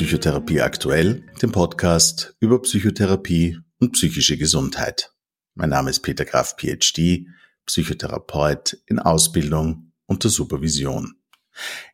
Psychotherapie aktuell, dem Podcast über Psychotherapie und psychische Gesundheit. Mein Name ist Peter Graf, PhD, Psychotherapeut in Ausbildung unter Supervision.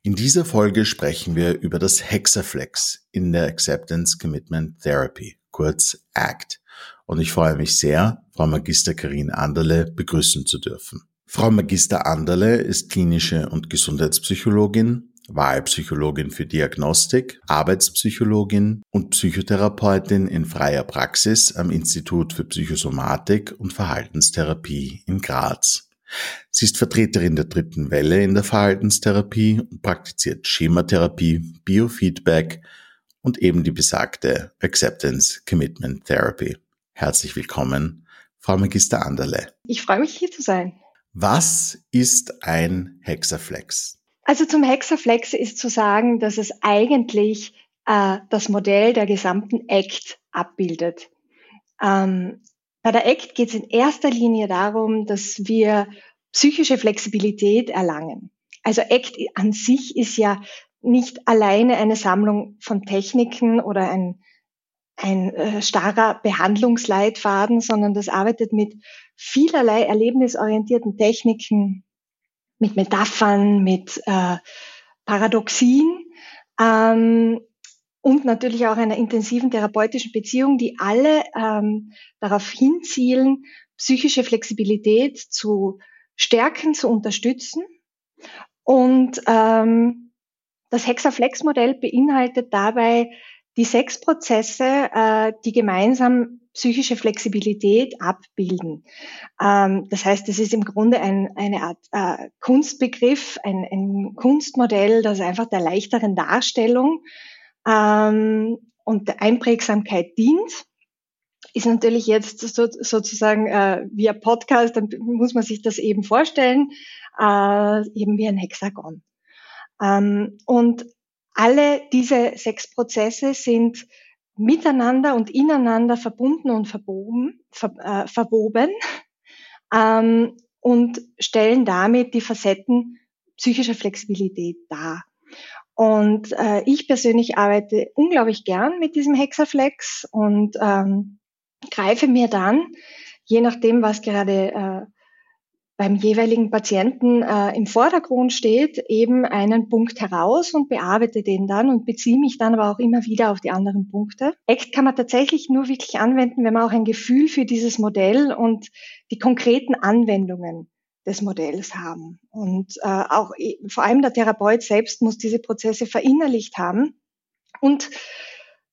In dieser Folge sprechen wir über das Hexaflex in der Acceptance Commitment Therapy, kurz ACT. Und ich freue mich sehr, Frau Magister Karin Anderle begrüßen zu dürfen. Frau Magister Anderle ist klinische und Gesundheitspsychologin, Wahlpsychologin für Diagnostik, Arbeitspsychologin und Psychotherapeutin in freier Praxis am Institut für Psychosomatik und Verhaltenstherapie in Graz. Sie ist Vertreterin der dritten Welle in der Verhaltenstherapie und praktiziert Schematherapie, Biofeedback und eben die besagte Acceptance Commitment Therapy. Herzlich willkommen, Frau Magister Anderle. Ich freue mich hier zu sein. Was ist ein Hexaflex? Also zum Hexaflex ist zu sagen, dass es eigentlich äh, das Modell der gesamten ACT abbildet. Ähm, bei der ACT geht es in erster Linie darum, dass wir psychische Flexibilität erlangen. Also ACT an sich ist ja nicht alleine eine Sammlung von Techniken oder ein, ein äh, starrer Behandlungsleitfaden, sondern das arbeitet mit vielerlei erlebnisorientierten Techniken, mit Metaphern, mit äh, Paradoxien ähm, und natürlich auch einer intensiven therapeutischen Beziehung, die alle ähm, darauf hinzielen, psychische Flexibilität zu stärken, zu unterstützen. Und ähm, das Hexaflex-Modell beinhaltet dabei die sechs Prozesse, äh, die gemeinsam psychische Flexibilität abbilden. Ähm, das heißt, es ist im Grunde ein, eine Art äh, Kunstbegriff, ein, ein, Kunstmodell, das einfach der leichteren Darstellung ähm, und der Einprägsamkeit dient. Ist natürlich jetzt so, sozusagen äh, via Podcast, dann muss man sich das eben vorstellen, äh, eben wie ein Hexagon. Ähm, und alle diese sechs Prozesse sind miteinander und ineinander verbunden und verboben, ver, äh, verwoben ähm, und stellen damit die Facetten psychischer Flexibilität dar. Und äh, ich persönlich arbeite unglaublich gern mit diesem Hexaflex und ähm, greife mir dann, je nachdem, was gerade äh, beim jeweiligen Patienten äh, im Vordergrund steht, eben einen Punkt heraus und bearbeite den dann und beziehe mich dann aber auch immer wieder auf die anderen Punkte. ACT kann man tatsächlich nur wirklich anwenden, wenn man auch ein Gefühl für dieses Modell und die konkreten Anwendungen des Modells haben. Und äh, auch vor allem der Therapeut selbst muss diese Prozesse verinnerlicht haben und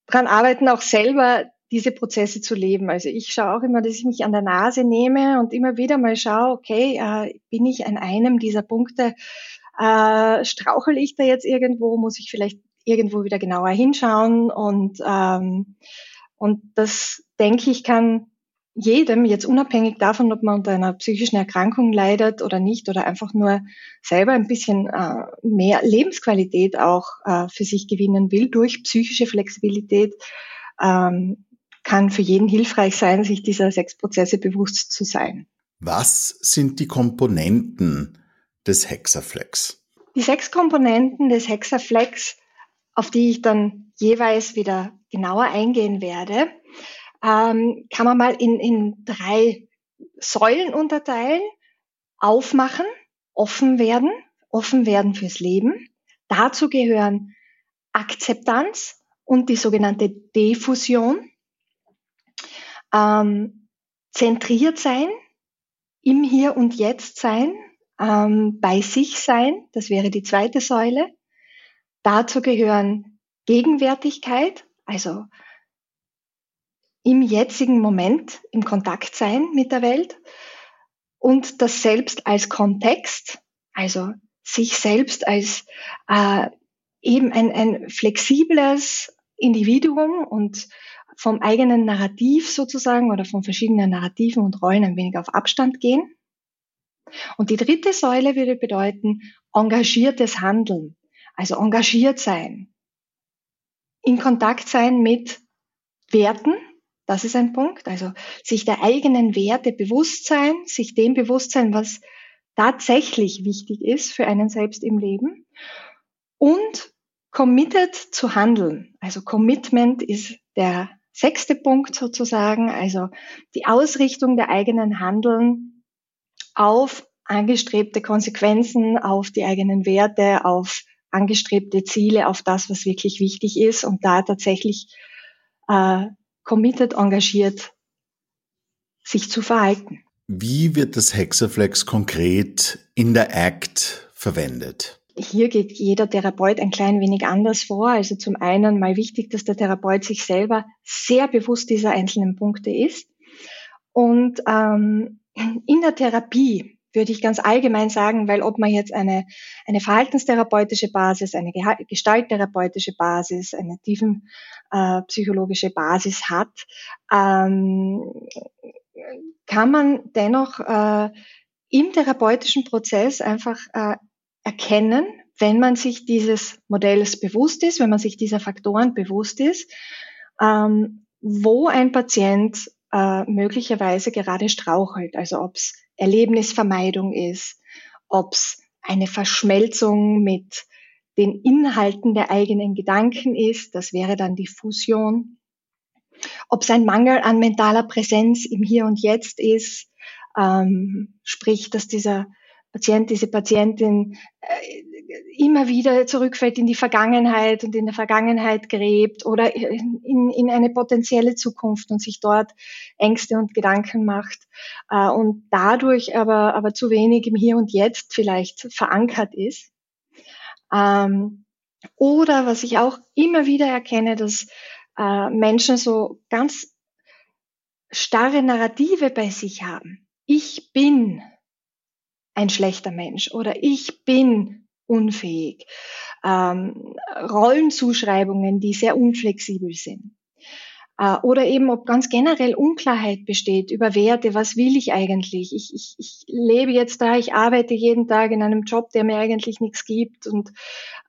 daran arbeiten, auch selber diese Prozesse zu leben. Also ich schaue auch immer, dass ich mich an der Nase nehme und immer wieder mal schaue, okay, äh, bin ich an einem dieser Punkte, äh, strauchel ich da jetzt irgendwo, muss ich vielleicht irgendwo wieder genauer hinschauen und, ähm, und das denke ich kann jedem, jetzt unabhängig davon, ob man unter einer psychischen Erkrankung leidet oder nicht, oder einfach nur selber ein bisschen äh, mehr Lebensqualität auch äh, für sich gewinnen will durch psychische Flexibilität, ähm, kann für jeden hilfreich sein, sich dieser sechs Prozesse bewusst zu sein. Was sind die Komponenten des Hexaflex? Die sechs Komponenten des Hexaflex, auf die ich dann jeweils wieder genauer eingehen werde, ähm, kann man mal in, in drei Säulen unterteilen. Aufmachen, offen werden, offen werden fürs Leben. Dazu gehören Akzeptanz und die sogenannte Diffusion ähm, zentriert sein, im Hier und Jetzt sein, ähm, bei sich sein, das wäre die zweite Säule. Dazu gehören Gegenwärtigkeit, also im jetzigen Moment im Kontakt sein mit der Welt und das Selbst als Kontext, also sich selbst als äh, eben ein, ein flexibles Individuum und vom eigenen Narrativ sozusagen oder von verschiedenen Narrativen und Rollen ein wenig auf Abstand gehen. Und die dritte Säule würde bedeuten engagiertes Handeln, also engagiert sein, in Kontakt sein mit Werten, das ist ein Punkt, also sich der eigenen Werte bewusst sein, sich dem bewusst sein, was tatsächlich wichtig ist für einen selbst im Leben und committed zu handeln. Also Commitment ist der sechste Punkt sozusagen, also die Ausrichtung der eigenen Handeln auf angestrebte Konsequenzen, auf die eigenen Werte, auf angestrebte Ziele, auf das, was wirklich wichtig ist und da tatsächlich äh, committed, engagiert sich zu verhalten. Wie wird das Hexaflex konkret in der ACT verwendet? Hier geht jeder Therapeut ein klein wenig anders vor. Also zum einen mal wichtig, dass der Therapeut sich selber sehr bewusst dieser einzelnen Punkte ist. Und ähm, in der Therapie würde ich ganz allgemein sagen, weil ob man jetzt eine, eine verhaltenstherapeutische Basis, eine gestalttherapeutische Basis, eine tiefen äh, Basis hat, ähm, kann man dennoch äh, im therapeutischen Prozess einfach äh, erkennen, wenn man sich dieses Modells bewusst ist, wenn man sich dieser Faktoren bewusst ist, ähm, wo ein Patient äh, möglicherweise gerade strauchelt. Also ob es Erlebnisvermeidung ist, ob es eine Verschmelzung mit den Inhalten der eigenen Gedanken ist, das wäre dann die Fusion, ob es ein Mangel an mentaler Präsenz im Hier und Jetzt ist, ähm, sprich, dass dieser Patient, diese Patientin äh, immer wieder zurückfällt in die Vergangenheit und in der Vergangenheit gräbt oder in, in eine potenzielle Zukunft und sich dort Ängste und Gedanken macht äh, und dadurch aber, aber zu wenig im Hier und Jetzt vielleicht verankert ist. Ähm, oder was ich auch immer wieder erkenne, dass äh, Menschen so ganz starre Narrative bei sich haben. Ich bin ein schlechter Mensch oder ich bin unfähig. Ähm, Rollenzuschreibungen, die sehr unflexibel sind. Äh, oder eben, ob ganz generell Unklarheit besteht über Werte, was will ich eigentlich? Ich, ich, ich lebe jetzt da, ich arbeite jeden Tag in einem Job, der mir eigentlich nichts gibt und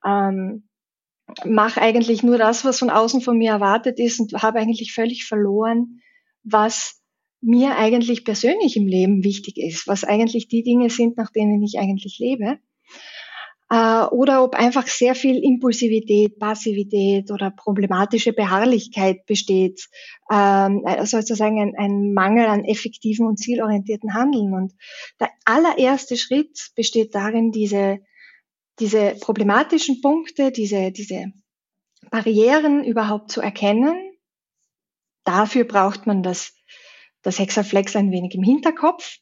ähm, mache eigentlich nur das, was von außen von mir erwartet ist und habe eigentlich völlig verloren, was mir eigentlich persönlich im Leben wichtig ist, was eigentlich die Dinge sind, nach denen ich eigentlich lebe. Äh, oder ob einfach sehr viel Impulsivität, Passivität oder problematische Beharrlichkeit besteht, ähm, also sozusagen ein, ein Mangel an effektiven und zielorientierten Handeln. Und der allererste Schritt besteht darin, diese, diese problematischen Punkte, diese, diese Barrieren überhaupt zu erkennen. Dafür braucht man das das Hexaflex ein wenig im Hinterkopf.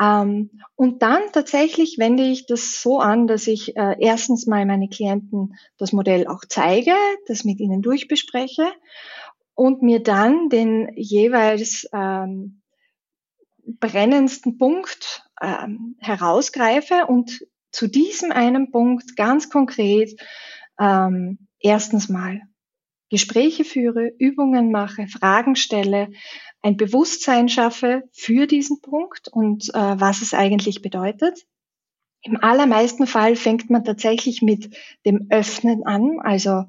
Ähm, und dann tatsächlich wende ich das so an, dass ich äh, erstens mal meine Klienten das Modell auch zeige, das mit ihnen durchbespreche und mir dann den jeweils ähm, brennendsten Punkt ähm, herausgreife und zu diesem einen Punkt ganz konkret ähm, erstens mal Gespräche führe, Übungen mache, Fragen stelle, ein Bewusstsein schaffe für diesen Punkt und äh, was es eigentlich bedeutet. Im allermeisten Fall fängt man tatsächlich mit dem Öffnen an. Also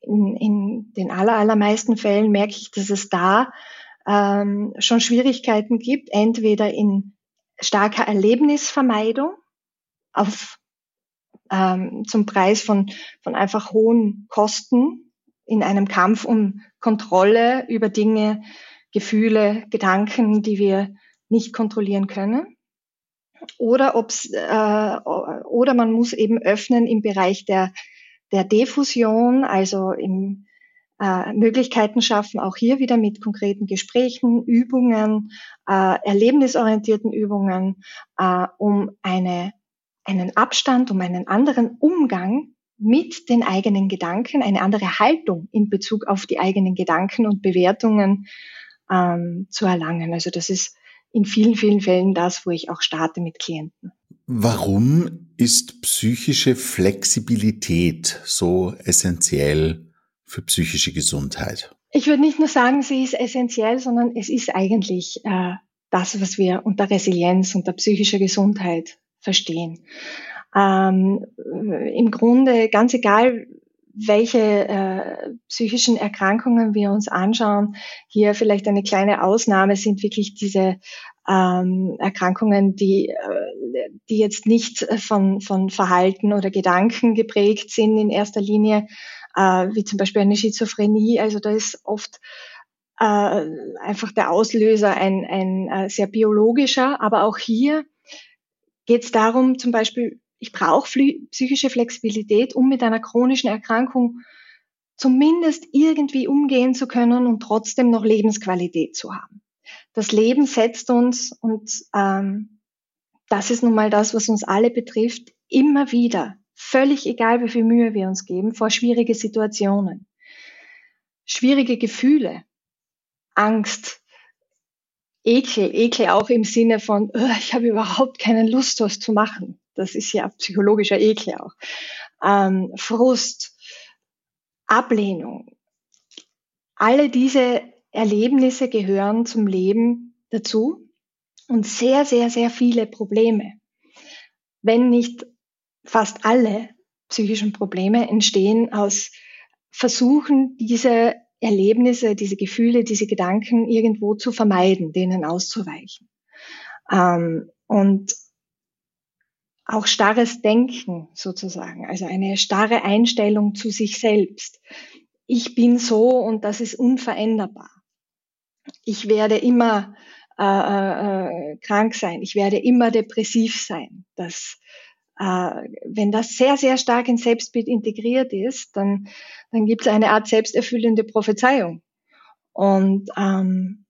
in, in den aller, allermeisten Fällen merke ich, dass es da ähm, schon Schwierigkeiten gibt, entweder in starker Erlebnisvermeidung auf, ähm, zum Preis von, von einfach hohen Kosten in einem Kampf um Kontrolle über Dinge, Gefühle, Gedanken, die wir nicht kontrollieren können. Oder ob's, äh, oder man muss eben öffnen im Bereich der, der Diffusion, also im äh, Möglichkeiten schaffen, auch hier wieder mit konkreten Gesprächen, Übungen, äh, erlebnisorientierten Übungen, äh, um eine, einen Abstand, um einen anderen Umgang mit den eigenen Gedanken, eine andere Haltung in Bezug auf die eigenen Gedanken und Bewertungen ähm, zu erlangen. Also das ist in vielen, vielen Fällen das, wo ich auch starte mit Klienten. Warum ist psychische Flexibilität so essentiell für psychische Gesundheit? Ich würde nicht nur sagen, sie ist essentiell, sondern es ist eigentlich äh, das, was wir unter Resilienz, unter psychischer Gesundheit verstehen. Ähm, Im Grunde ganz egal, welche äh, psychischen Erkrankungen wir uns anschauen. Hier vielleicht eine kleine Ausnahme sind wirklich diese ähm, Erkrankungen, die, äh, die jetzt nicht von, von Verhalten oder Gedanken geprägt sind in erster Linie, äh, wie zum Beispiel eine Schizophrenie. Also da ist oft äh, einfach der Auslöser ein, ein äh, sehr biologischer, aber auch hier geht es darum, zum Beispiel, ich brauche psychische Flexibilität, um mit einer chronischen Erkrankung zumindest irgendwie umgehen zu können und trotzdem noch Lebensqualität zu haben. Das Leben setzt uns, und ähm, das ist nun mal das, was uns alle betrifft, immer wieder, völlig egal, wie viel Mühe wir uns geben, vor schwierige Situationen, schwierige Gefühle, Angst, Ekel, Ekel auch im Sinne von, ich habe überhaupt keine Lust, was zu machen. Das ist ja psychologischer Ekel auch. Ähm, Frust, Ablehnung. Alle diese Erlebnisse gehören zum Leben dazu und sehr, sehr, sehr viele Probleme, wenn nicht fast alle psychischen Probleme entstehen aus Versuchen, diese Erlebnisse, diese Gefühle, diese Gedanken irgendwo zu vermeiden, denen auszuweichen. Ähm, und auch starres Denken sozusagen, also eine starre Einstellung zu sich selbst. Ich bin so und das ist unveränderbar. Ich werde immer äh, äh, krank sein, ich werde immer depressiv sein. Das, äh, wenn das sehr, sehr stark ins Selbstbild integriert ist, dann, dann gibt es eine Art selbsterfüllende Prophezeiung. Und ähm,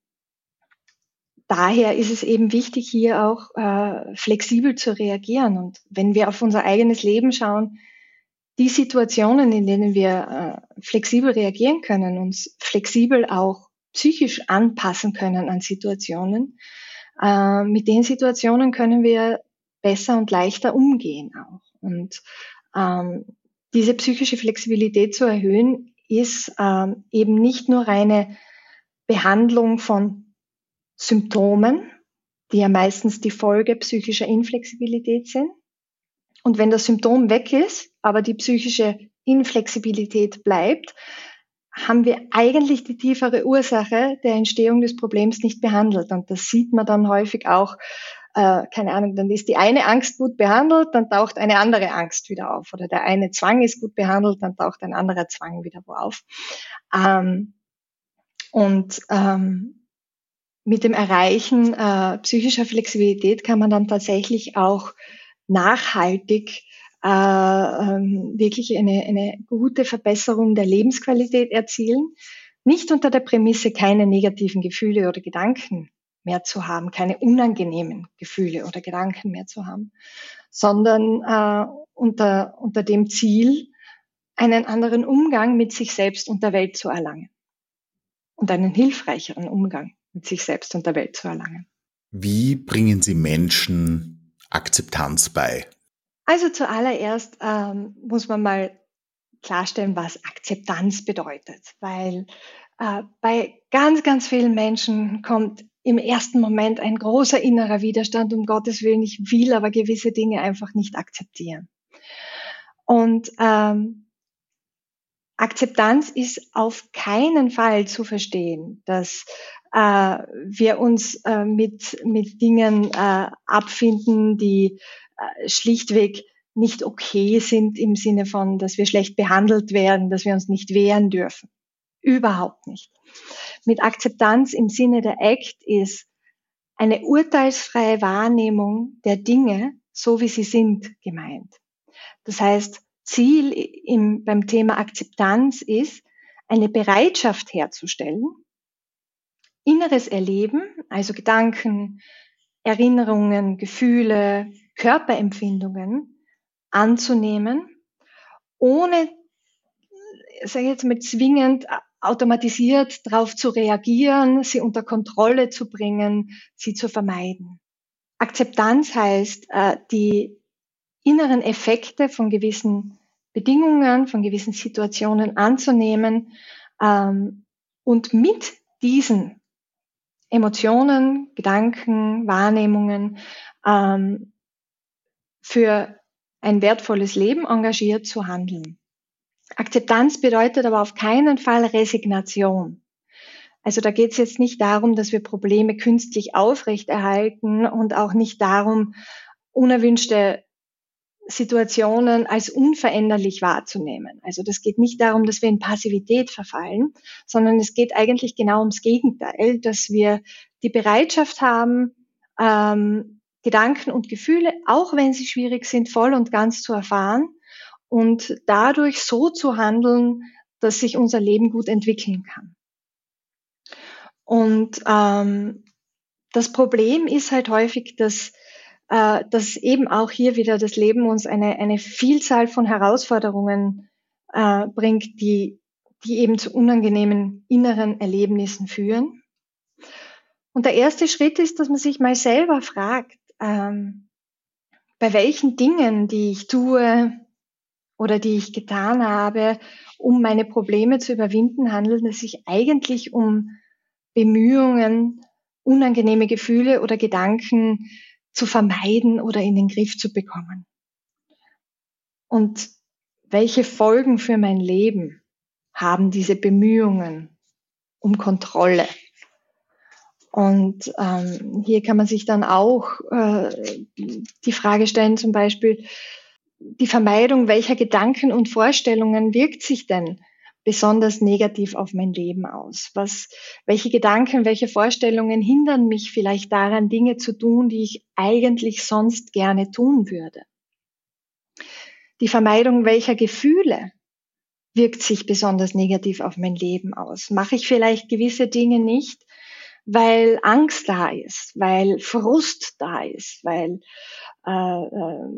daher ist es eben wichtig, hier auch äh, flexibel zu reagieren. Und wenn wir auf unser eigenes Leben schauen, die Situationen, in denen wir äh, flexibel reagieren können, uns flexibel auch psychisch anpassen können an Situationen, äh, mit den Situationen können wir besser und leichter umgehen auch. Und ähm, diese psychische Flexibilität zu erhöhen, ist ähm, eben nicht nur reine Behandlung von Symptomen, die ja meistens die Folge psychischer Inflexibilität sind. Und wenn das Symptom weg ist, aber die psychische Inflexibilität bleibt, haben wir eigentlich die tiefere Ursache der Entstehung des Problems nicht behandelt. Und das sieht man dann häufig auch, äh, keine Ahnung, dann ist die eine Angst gut behandelt, dann taucht eine andere Angst wieder auf. Oder der eine Zwang ist gut behandelt, dann taucht ein anderer Zwang wieder wo auf. Ähm, und ähm, mit dem Erreichen äh, psychischer Flexibilität kann man dann tatsächlich auch nachhaltig äh, ähm, wirklich eine, eine gute Verbesserung der Lebensqualität erzielen. Nicht unter der Prämisse, keine negativen Gefühle oder Gedanken mehr zu haben, keine unangenehmen Gefühle oder Gedanken mehr zu haben, sondern äh, unter, unter dem Ziel, einen anderen Umgang mit sich selbst und der Welt zu erlangen und einen hilfreicheren Umgang mit sich selbst und der Welt zu erlangen. Wie bringen Sie Menschen Akzeptanz bei? Also zuallererst ähm, muss man mal klarstellen, was Akzeptanz bedeutet, weil äh, bei ganz, ganz vielen Menschen kommt im ersten Moment ein großer innerer Widerstand, um Gottes Willen, ich will aber gewisse Dinge einfach nicht akzeptieren. Und ähm, Akzeptanz ist auf keinen Fall zu verstehen, dass äh, wir uns äh, mit, mit Dingen äh, abfinden, die äh, schlichtweg nicht okay sind im Sinne von, dass wir schlecht behandelt werden, dass wir uns nicht wehren dürfen. Überhaupt nicht. Mit Akzeptanz im Sinne der ACT ist eine urteilsfreie Wahrnehmung der Dinge, so wie sie sind, gemeint. Das heißt, Ziel im, beim Thema Akzeptanz ist, eine Bereitschaft herzustellen, inneres Erleben, also Gedanken, Erinnerungen, Gefühle, Körperempfindungen anzunehmen, ohne, sage ich jetzt mal, zwingend automatisiert darauf zu reagieren, sie unter Kontrolle zu bringen, sie zu vermeiden. Akzeptanz heißt, äh, die inneren Effekte von gewissen Bedingungen, von gewissen Situationen anzunehmen ähm, und mit diesen Emotionen, Gedanken, Wahrnehmungen ähm, für ein wertvolles Leben engagiert zu handeln. Akzeptanz bedeutet aber auf keinen Fall Resignation. Also da geht es jetzt nicht darum, dass wir Probleme künstlich aufrechterhalten und auch nicht darum, unerwünschte Situationen als unveränderlich wahrzunehmen. Also das geht nicht darum, dass wir in Passivität verfallen, sondern es geht eigentlich genau ums Gegenteil, dass wir die Bereitschaft haben, ähm, Gedanken und Gefühle, auch wenn sie schwierig sind, voll und ganz zu erfahren und dadurch so zu handeln, dass sich unser Leben gut entwickeln kann. Und ähm, das Problem ist halt häufig, dass, äh, dass eben auch hier wieder das Leben uns eine, eine Vielzahl von Herausforderungen äh, bringt, die, die eben zu unangenehmen inneren Erlebnissen führen. Und der erste Schritt ist, dass man sich mal selber fragt, ähm, bei welchen Dingen, die ich tue oder die ich getan habe, um meine Probleme zu überwinden, handelt es sich eigentlich um Bemühungen, unangenehme Gefühle oder Gedanken zu vermeiden oder in den Griff zu bekommen. Und welche Folgen für mein Leben haben diese Bemühungen um Kontrolle? Und ähm, hier kann man sich dann auch äh, die Frage stellen, zum Beispiel die Vermeidung welcher Gedanken und Vorstellungen wirkt sich denn besonders negativ auf mein Leben aus? Was, welche Gedanken, welche Vorstellungen hindern mich vielleicht daran, Dinge zu tun, die ich eigentlich sonst gerne tun würde? Die Vermeidung welcher Gefühle wirkt sich besonders negativ auf mein Leben aus? Mache ich vielleicht gewisse Dinge nicht, weil Angst da ist, weil Frust da ist, weil äh, äh,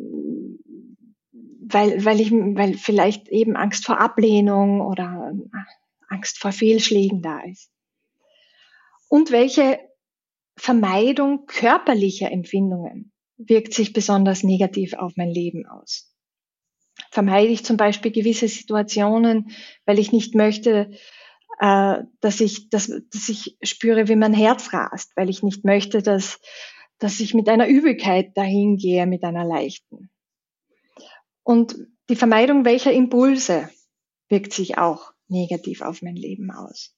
weil, weil ich, weil vielleicht eben Angst vor Ablehnung oder Angst vor Fehlschlägen da ist. Und welche Vermeidung körperlicher Empfindungen wirkt sich besonders negativ auf mein Leben aus? Vermeide ich zum Beispiel gewisse Situationen, weil ich nicht möchte, äh, dass ich, dass, dass ich spüre, wie mein Herz rast, weil ich nicht möchte, dass, dass ich mit einer Übelkeit dahin gehe, mit einer leichten. Und die Vermeidung welcher Impulse wirkt sich auch negativ auf mein Leben aus.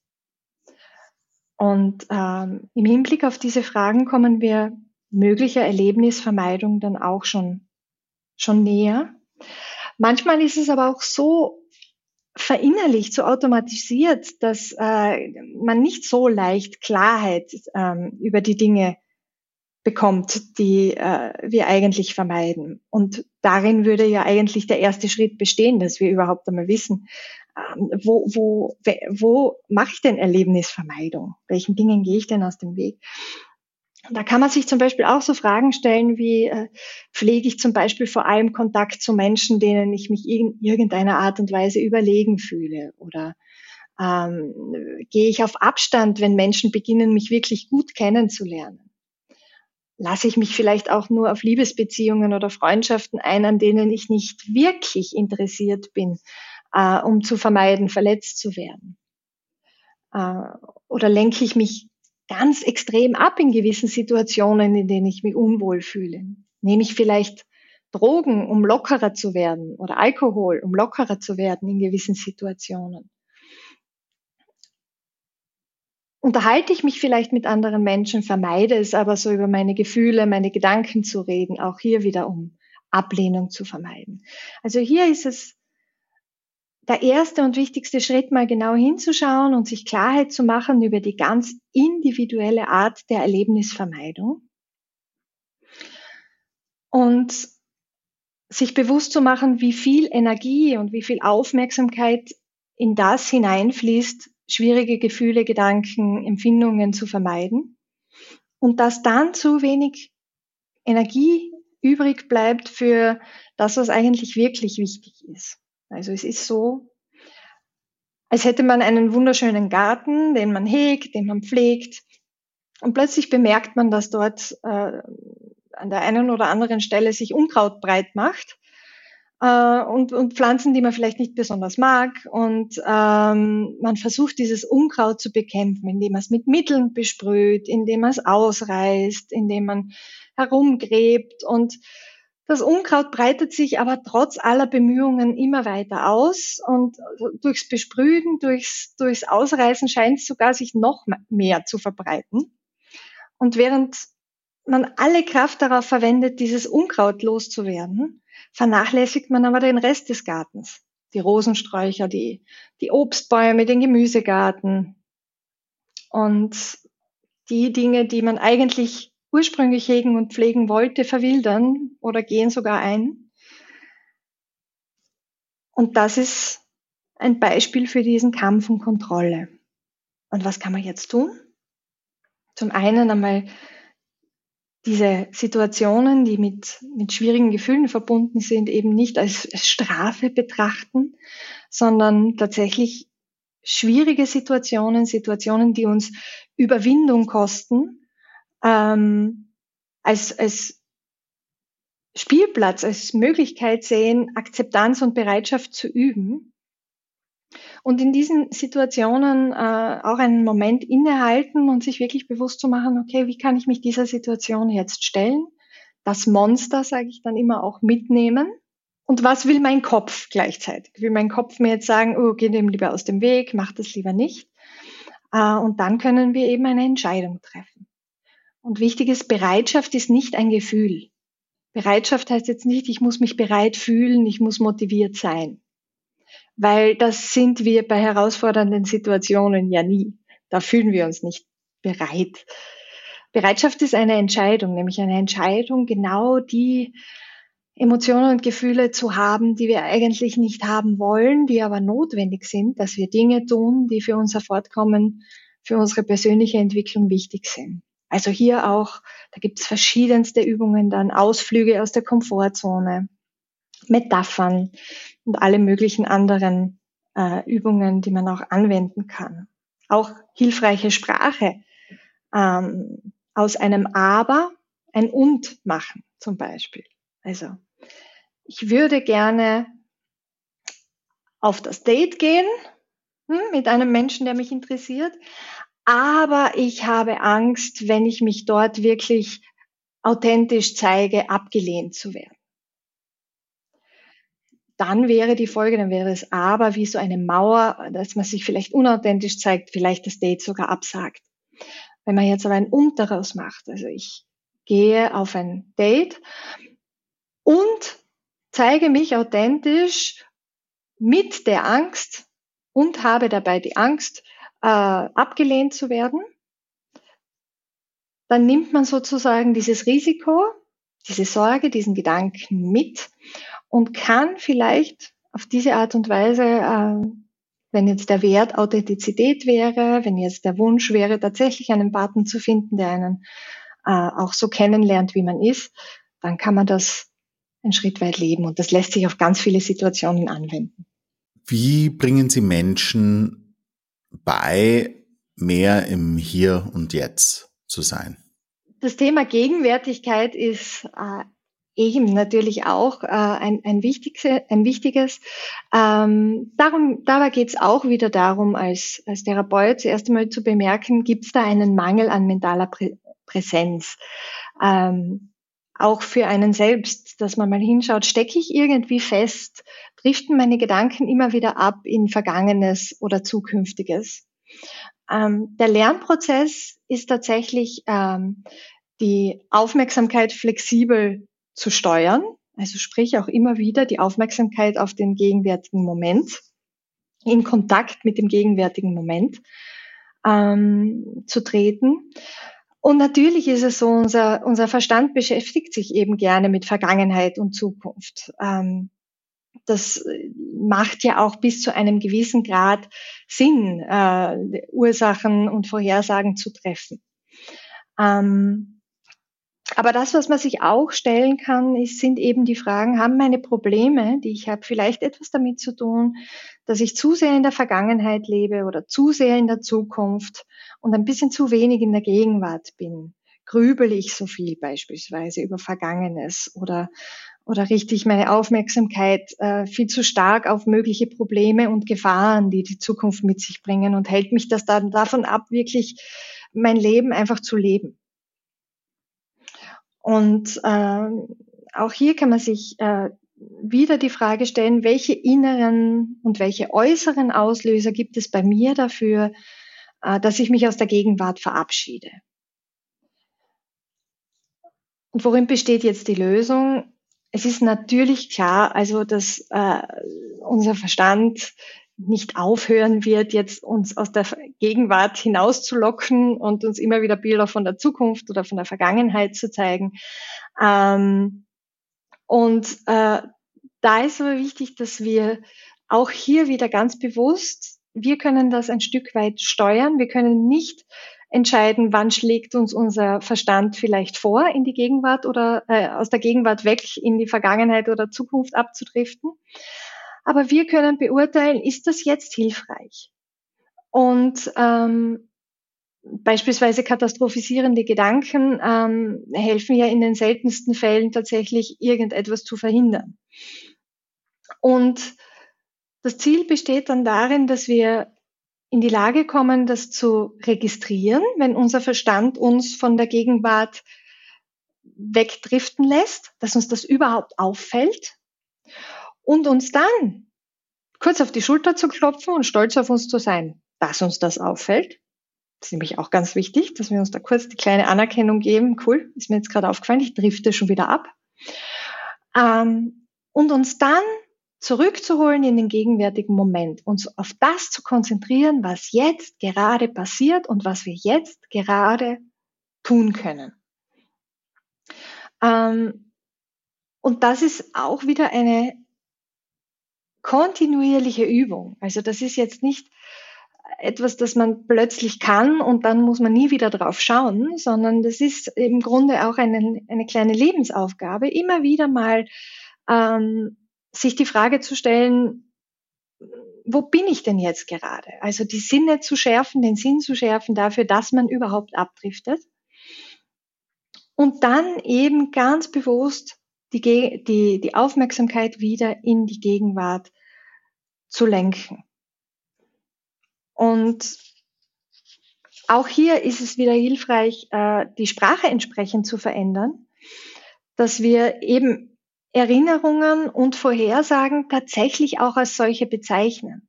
Und ähm, im Hinblick auf diese Fragen kommen wir möglicher Erlebnisvermeidung dann auch schon, schon näher. Manchmal ist es aber auch so verinnerlicht, so automatisiert, dass äh, man nicht so leicht Klarheit ähm, über die Dinge bekommt, die äh, wir eigentlich vermeiden. Und darin würde ja eigentlich der erste Schritt bestehen, dass wir überhaupt einmal wissen, ähm, wo, wo, wo mache ich denn Erlebnisvermeidung? Welchen Dingen gehe ich denn aus dem Weg? Da kann man sich zum Beispiel auch so Fragen stellen wie, äh, pflege ich zum Beispiel vor allem Kontakt zu Menschen, denen ich mich in irgendeiner Art und Weise überlegen fühle? Oder ähm, gehe ich auf Abstand, wenn Menschen beginnen, mich wirklich gut kennenzulernen? Lasse ich mich vielleicht auch nur auf Liebesbeziehungen oder Freundschaften ein, an denen ich nicht wirklich interessiert bin, äh, um zu vermeiden, verletzt zu werden? Äh, oder lenke ich mich ganz extrem ab in gewissen Situationen, in denen ich mich unwohl fühle? Nehme ich vielleicht Drogen, um lockerer zu werden oder Alkohol, um lockerer zu werden in gewissen Situationen? Unterhalte ich mich vielleicht mit anderen Menschen, vermeide es aber so über meine Gefühle, meine Gedanken zu reden, auch hier wieder um Ablehnung zu vermeiden. Also hier ist es der erste und wichtigste Schritt, mal genau hinzuschauen und sich Klarheit zu machen über die ganz individuelle Art der Erlebnisvermeidung. Und sich bewusst zu machen, wie viel Energie und wie viel Aufmerksamkeit in das hineinfließt, schwierige Gefühle, Gedanken, Empfindungen zu vermeiden. Und dass dann zu wenig Energie übrig bleibt für das, was eigentlich wirklich wichtig ist. Also es ist so, als hätte man einen wunderschönen Garten, den man hegt, den man pflegt. Und plötzlich bemerkt man, dass dort äh, an der einen oder anderen Stelle sich Unkraut breit macht äh, und, und Pflanzen, die man vielleicht nicht besonders mag. Und ähm, man versucht, dieses Unkraut zu bekämpfen, indem man es mit Mitteln besprüht, indem man es ausreißt, indem man herumgräbt. Und Das Unkraut breitet sich aber trotz aller Bemühungen immer weiter aus und durchs Besprühen, durchs, durchs Ausreißen scheint es sogar sich noch mehr zu verbreiten. Und während man alle Kraft darauf verwendet, dieses Unkraut loszuwerden, vernachlässigt man aber den Rest des Gartens. Die Rosensträucher, die, die Obstbäume, den Gemüsegarten und die Dinge, die man eigentlich ursprünglich hegen und pflegen wollte, verwildern oder gehen sogar ein. Und das ist ein Beispiel für diesen Kampf um Kontrolle. Und was kann man jetzt tun? Zum einen einmal diese Situationen, die mit, mit schwierigen Gefühlen verbunden sind, eben nicht als, Strafe betrachten, sondern tatsächlich schwierige Situationen, Situationen, die uns Überwindung kosten, ähm, als, als Spielplatz, als Möglichkeit sehen, Akzeptanz und Bereitschaft zu üben. Und in diesen Situationen äh, auch einen Moment innehalten und sich wirklich bewusst zu machen, okay, wie kann ich mich dieser Situation jetzt stellen? Das Monster, sage ich dann immer, auch mitnehmen. Und was will mein Kopf gleichzeitig? Will mein Kopf mir jetzt sagen, oh, geh dem lieber aus dem Weg, mach das lieber nicht? Äh, und dann können wir eben eine Entscheidung treffen. Und wichtig ist, Bereitschaft ist nicht ein Gefühl. Bereitschaft heißt jetzt nicht, ich muss mich bereit fühlen, ich muss motiviert sein. Weil das sind wir bei herausfordernden Situationen ja nie. Da fühlen wir uns nicht bereit. Bereitschaft ist eine Entscheidung, nämlich eine Entscheidung, genau die Emotionen und Gefühle zu haben, die wir eigentlich nicht haben wollen, die aber notwendig sind, dass wir Dinge tun, die für unser Fortkommen, für unsere persönliche Entwicklung wichtig sind. Also hier auch, da gibt es verschiedenste Übungen, dann Ausflüge aus der Komfortzone, Metaphern und alle möglichen anderen äh, Übungen, die man auch anwenden kann. Auch hilfreiche Sprache. Ähm, aus einem Aber ein Und machen zum Beispiel. Also ich würde gerne auf das Date gehen hm, mit einem Menschen, der mich interessiert, aber ich habe Angst, wenn ich mich dort wirklich authentisch zeige, abgelehnt zu werden. Dann wäre die Folge, dann wäre es aber wie so eine Mauer, dass man sich vielleicht unauthentisch zeigt, vielleicht das Date sogar absagt. Wenn man jetzt aber ein Und daraus macht, also ich gehe auf ein Date und zeige mich authentisch mit der Angst und habe dabei die Angst, äh, abgelehnt zu werden, dann nimmt man sozusagen dieses Risiko, diese Sorge, diesen Gedanken mit und kann vielleicht auf diese Art und Weise, äh, wenn jetzt der Wert Authentizität wäre, wenn jetzt der Wunsch wäre, tatsächlich einen Partner zu finden, der einen äh, auch so kennenlernt, wie man ist, dann kann man das einen Schritt weit leben und das lässt sich auf ganz viele Situationen anwenden. Wie bringen Sie Menschen bei mehr im Hier und Jetzt zu sein? Das Thema Gegenwärtigkeit ist äh, eben natürlich auch äh, ein, ein, wichtigste, ein wichtiges. Ähm, darum, dabei geht es auch wieder darum, als, als Therapeut zuerst einmal zu bemerken, gibt es da einen Mangel an mentaler Prä Präsenz. Ähm, auch für einen selbst, dass man mal hinschaut, stecke ich irgendwie fest, driften meine Gedanken immer wieder ab in Vergangenes oder Zukünftiges. Ähm, der Lernprozess ist tatsächlich ähm, die Aufmerksamkeit flexibel zu steuern, also sprich auch immer wieder die Aufmerksamkeit auf den gegenwärtigen Moment, in Kontakt mit dem gegenwärtigen Moment ähm, zu treten. Und natürlich ist es so, unser, unser Verstand beschäftigt sich eben gerne mit Vergangenheit und Zukunft. Ähm, das macht ja auch bis zu einem gewissen Grad Sinn, äh, Ursachen und Vorhersagen zu treffen. Ähm, aber das, was man sich auch stellen kann, ist, sind eben die Fragen, haben meine Probleme, die ich habe, vielleicht etwas damit zu tun, dass ich zu sehr in der Vergangenheit lebe oder zu sehr in der Zukunft und ein bisschen zu wenig in der Gegenwart bin? Grübel ich so viel beispielsweise über Vergangenes oder, oder richte ich meine Aufmerksamkeit äh, viel zu stark auf mögliche Probleme und Gefahren, die die Zukunft mit sich bringen und hält mich das dann davon ab, wirklich mein Leben einfach zu leben? Und äh, auch hier kann man sich äh, wieder die Frage stellen, welche inneren und welche äußeren Auslöser gibt es bei mir dafür, äh, dass ich mich aus der Gegenwart verabschiede. Und worin besteht jetzt die Lösung? Es ist natürlich klar, also dass äh, unser Verstand nicht aufhören wird, jetzt uns aus der Gegenwart hinauszulocken und uns immer wieder Bilder von der Zukunft oder von der Vergangenheit zu zeigen. Ähm, und äh, da ist aber wichtig, dass wir auch hier wieder ganz bewusst, wir können das ein Stück weit steuern. Wir können nicht entscheiden, wann schlägt uns unser Verstand vielleicht vor, in die Gegenwart oder äh, aus der Gegenwart weg in die Vergangenheit oder Zukunft abzudriften. Aber wir können beurteilen, ist das jetzt hilfreich? Und ähm, beispielsweise katastrophisierende Gedanken ähm, helfen ja in den seltensten Fällen tatsächlich irgendetwas zu verhindern. Und das Ziel besteht dann darin, dass wir in die Lage kommen, das zu registrieren, wenn unser Verstand uns von der Gegenwart wegdriften lässt, dass uns das überhaupt auffällt und uns dann kurz auf die Schulter zu klopfen und stolz auf uns zu sein, dass uns das auffällt. Das ist nämlich auch ganz wichtig, dass wir uns da kurz die kleine Anerkennung geben. Cool, ist mir jetzt gerade aufgefallen, ich drifte schon wieder ab. Ähm, und uns dann zurückzuholen in den gegenwärtigen Moment, uns auf das zu konzentrieren, was jetzt gerade passiert und was wir jetzt gerade tun können. Ähm, und das ist auch wieder eine kontinuierliche Übung. Also das ist jetzt nicht etwas, das man plötzlich kann und dann muss man nie wieder drauf schauen, sondern das ist im Grunde auch eine, eine kleine Lebensaufgabe, immer wieder mal ähm, sich die Frage zu stellen, wo bin ich denn jetzt gerade? Also die Sinne zu schärfen, den Sinn zu schärfen dafür, dass man überhaupt abdriftet. Und dann eben ganz bewusst die, die, die Aufmerksamkeit wieder in die Gegenwart zu lenken. Und auch hier ist es wieder hilfreich, äh, die Sprache entsprechend zu verändern, dass wir eben Erinnerungen und Vorhersagen tatsächlich auch als solche bezeichnen.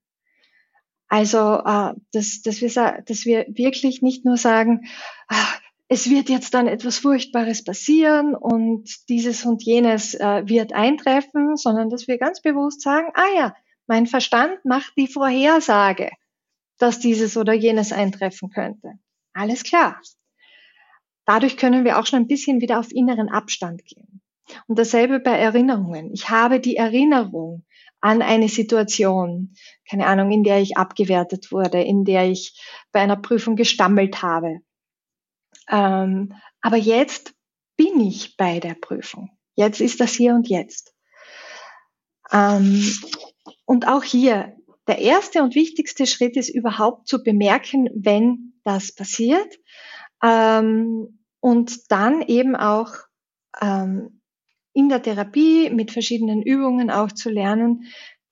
Also, äh, dass, dass, wir, dass wir wirklich nicht nur sagen, ah, es wird jetzt dann etwas Furchtbares passieren und dieses und jenes äh, wird eintreffen, sondern dass wir ganz bewusst sagen, ah ja, mein Verstand macht die Vorhersage, dass dieses oder jenes eintreffen könnte. Alles klar. Dadurch können wir auch schon ein bisschen wieder auf inneren Abstand gehen. Und dasselbe bei Erinnerungen. Ich habe die Erinnerung an eine Situation, keine Ahnung, in der ich abgewertet wurde, in der ich bei einer Prüfung gestammelt habe. Ähm, aber jetzt bin ich bei der Prüfung. Jetzt ist das hier und jetzt. Ähm, und auch hier, der erste und wichtigste Schritt ist überhaupt zu bemerken, wenn das passiert. Ähm, und dann eben auch ähm, in der Therapie mit verschiedenen Übungen auch zu lernen,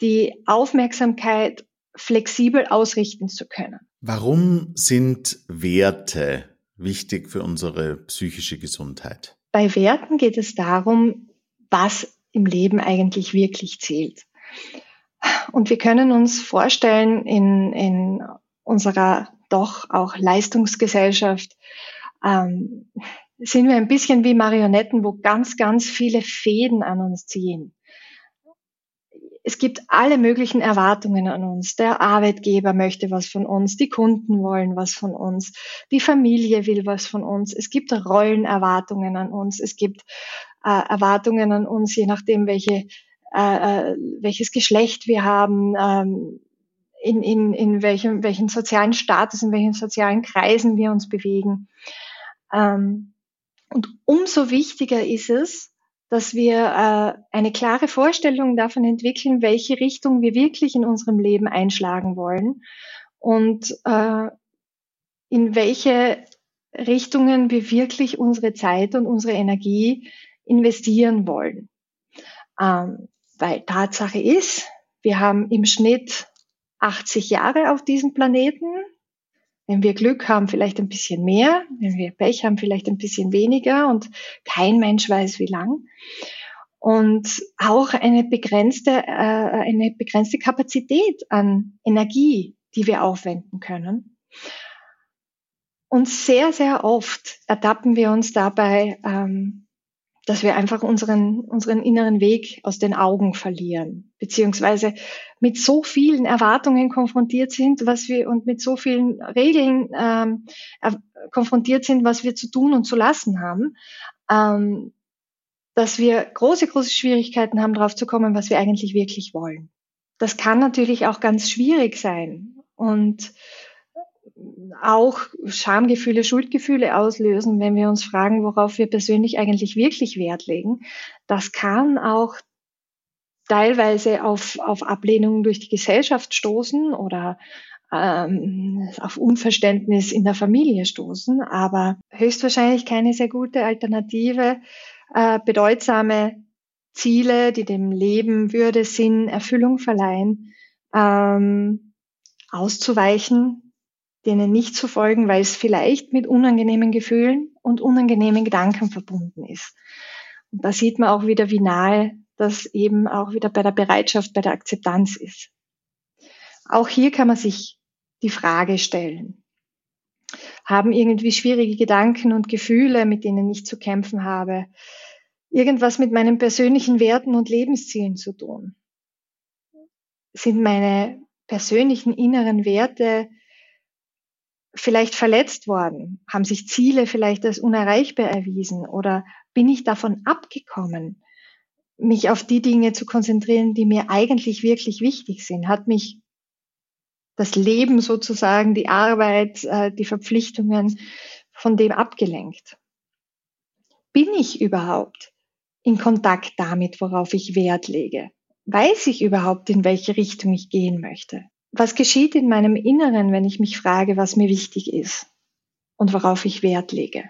die Aufmerksamkeit flexibel ausrichten zu können. Warum sind Werte wichtig für unsere psychische Gesundheit? Bei Werten geht es darum, was im Leben eigentlich wirklich zählt. Und wir können uns vorstellen, in, in unserer doch auch Leistungsgesellschaft ähm, sind wir ein bisschen wie Marionetten, wo ganz, ganz viele Fäden an uns ziehen. Es gibt alle möglichen Erwartungen an uns. Der Arbeitgeber möchte was von uns, die Kunden wollen was von uns, die Familie will was von uns. Es gibt Rollenerwartungen an uns, es gibt äh, Erwartungen an uns, je nachdem, welche, äh, äh welches Geschlecht wir haben, ähm, in, in, in welchem, welchen sozialen Status, in welchen sozialen Kreisen wir uns bewegen. Ähm, und umso wichtiger ist es, dass wir äh, eine klare Vorstellung davon entwickeln, welche Richtung wir wirklich in unserem Leben einschlagen wollen und äh, in welche Richtungen wir wirklich unsere Zeit und unsere Energie investieren wollen. Ähm, weil Tatsache ist, wir haben im Schnitt 80 Jahre auf diesem Planeten. Wenn wir Glück haben, vielleicht ein bisschen mehr. Wenn wir Pech haben, vielleicht ein bisschen weniger. Und kein Mensch weiß, wie lang. und auch eine begrenzte, äh, eine begrenzte Kapazität an Energie, die wir aufwenden können. Und sehr, sehr oft ertappen wir uns dabei, ähm, dass wir einfach unseren, unseren inneren Weg aus den Augen verlieren, beziehungsweise mit so vielen Erwartungen konfrontiert sind, was wir und mit so vielen Regeln ähm, konfrontiert sind, was wir zu tun und zu lassen haben, ähm, dass wir große, große Schwierigkeiten haben, darauf zu kommen, was wir eigentlich wirklich wollen. Das kann natürlich auch ganz schwierig sein und auch Schamgefühle, Schuldgefühle auslösen, wenn wir uns fragen, worauf wir persönlich eigentlich wirklich Wert legen. Das kann auch teilweise auf, auf Ablehnung durch die Gesellschaft stoßen oder ähm, auf Unverständnis in der Familie stoßen, aber höchstwahrscheinlich keine sehr gute Alternative, äh, bedeutsame Ziele, die dem Leben Würde, Sinn, Erfüllung verleihen, ähm, auszuweichen, denen nicht zu folgen, weil es vielleicht mit unangenehmen Gefühlen und unangenehmen Gedanken verbunden ist. Und da sieht man auch wieder, wie nahe das eben auch wieder bei der Bereitschaft, bei der Akzeptanz ist. Auch hier kann man sich die Frage stellen, haben irgendwie schwierige Gedanken und Gefühle, mit denen ich zu kämpfen habe, irgendwas mit meinen persönlichen Werten und Lebenszielen zu tun? Sind meine persönlichen inneren Werte vielleicht verletzt worden? Haben sich Ziele vielleicht als unerreichbar erwiesen? Oder bin ich davon abgekommen, mich auf die Dinge zu konzentrieren, die mir eigentlich wirklich wichtig sind? Hat mich das Leben sozusagen, die Arbeit, äh, die Verpflichtungen von dem abgelenkt? Bin ich überhaupt in Kontakt damit, worauf ich Wert lege? Weiß ich überhaupt, in welche Richtung ich gehen möchte? Was geschieht in meinem Inneren, wenn ich mich frage, was mir wichtig ist und worauf ich Wert lege?